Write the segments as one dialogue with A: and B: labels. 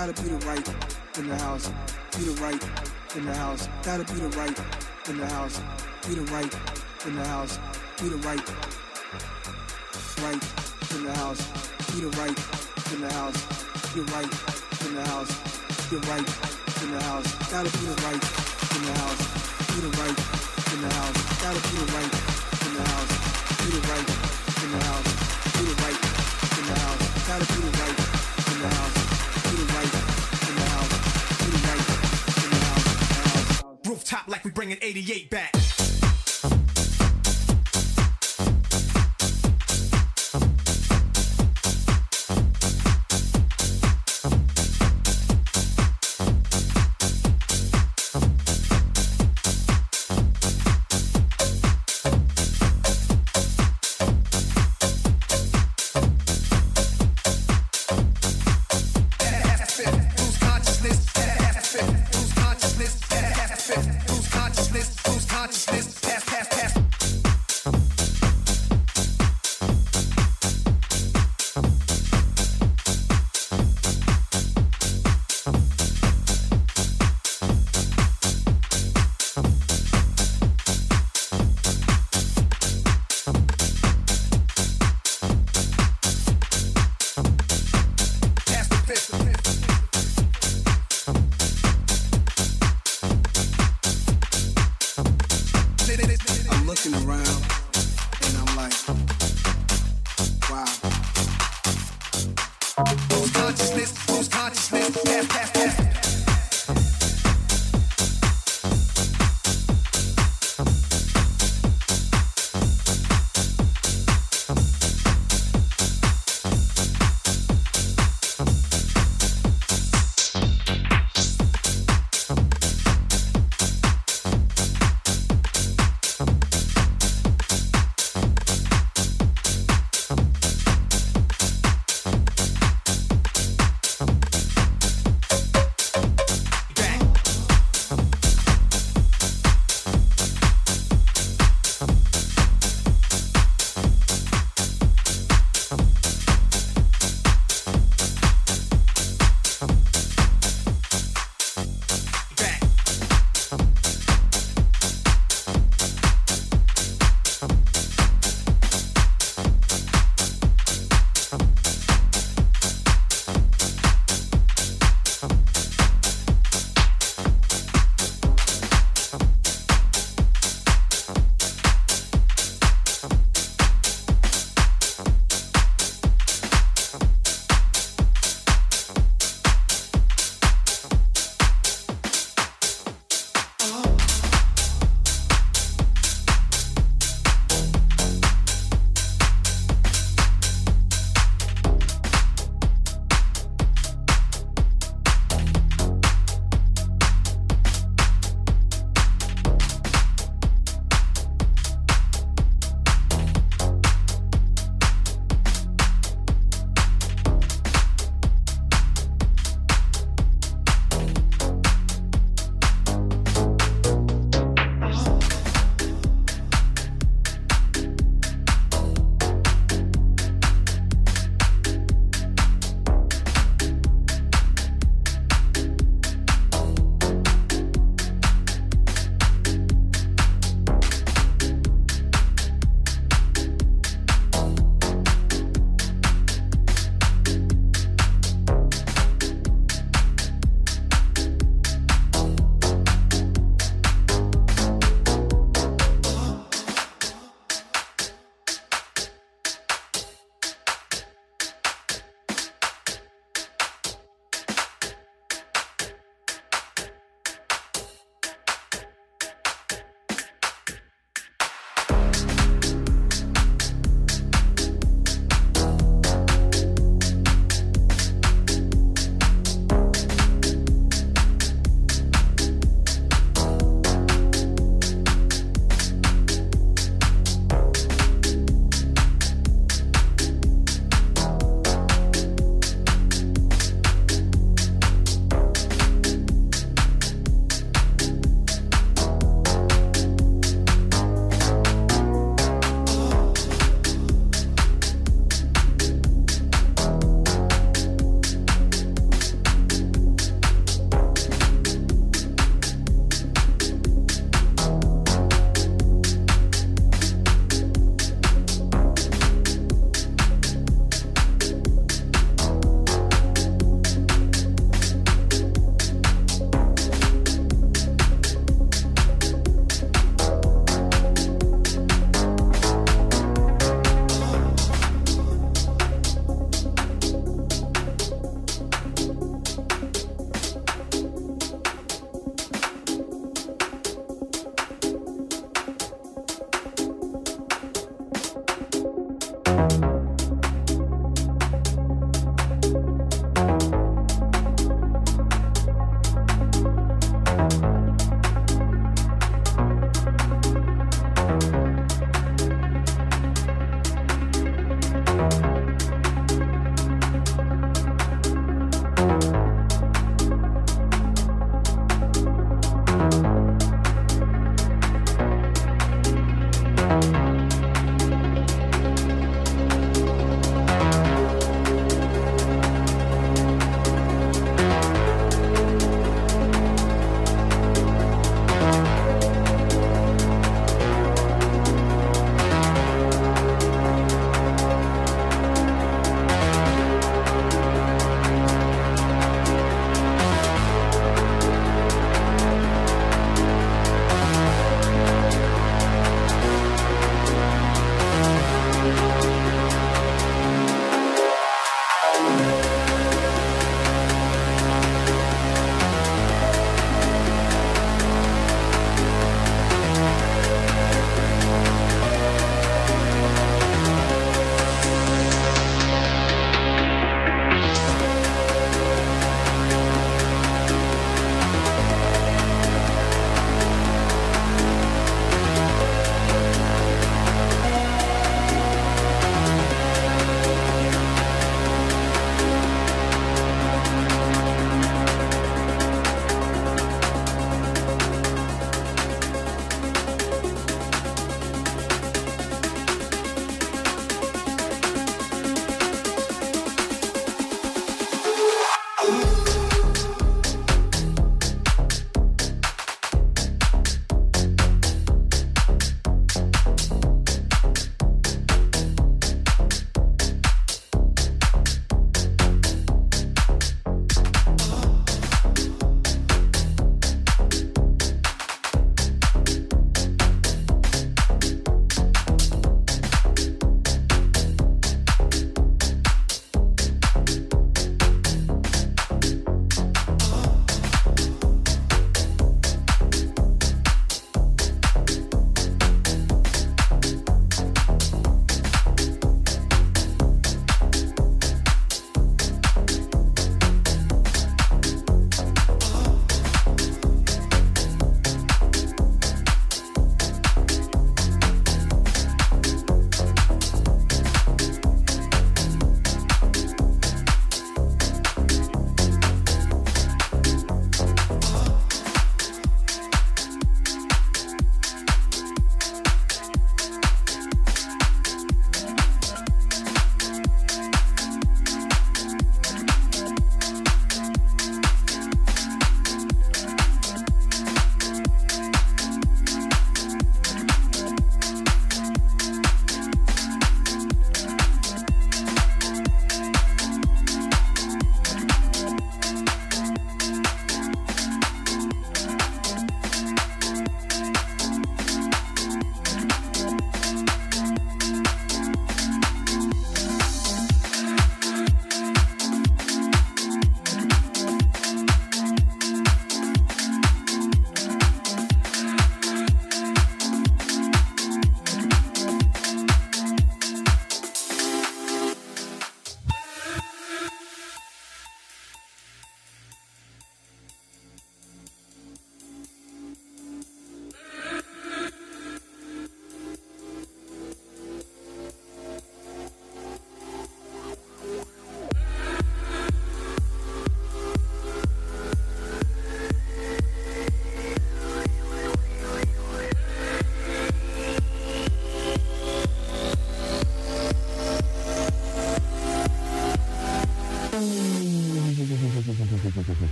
A: Gotta be the right in the house. Be the right in the house. Gotta be the right in the house. Be the right in the house. Be the right right in the house. Be the right in the house. You're right in the house. You're right in the house. Gotta be the right in the house. Be the right in the house. Gotta be the right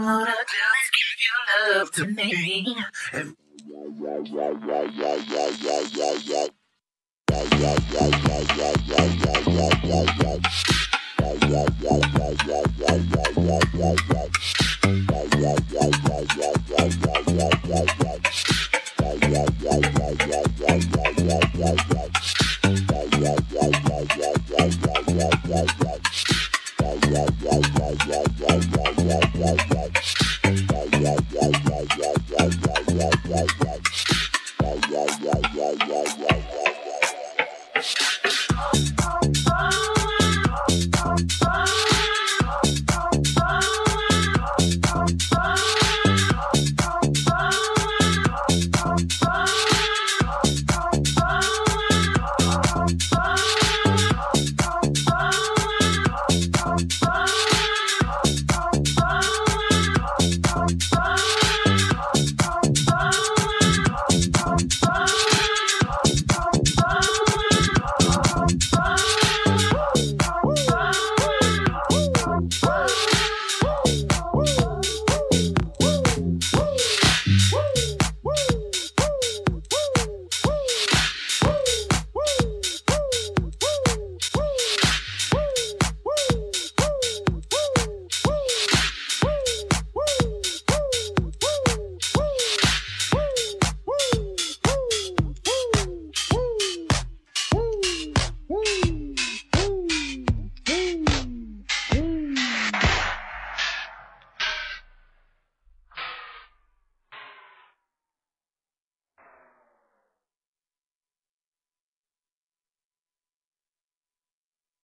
B: yeah, give yeah, love to yeah.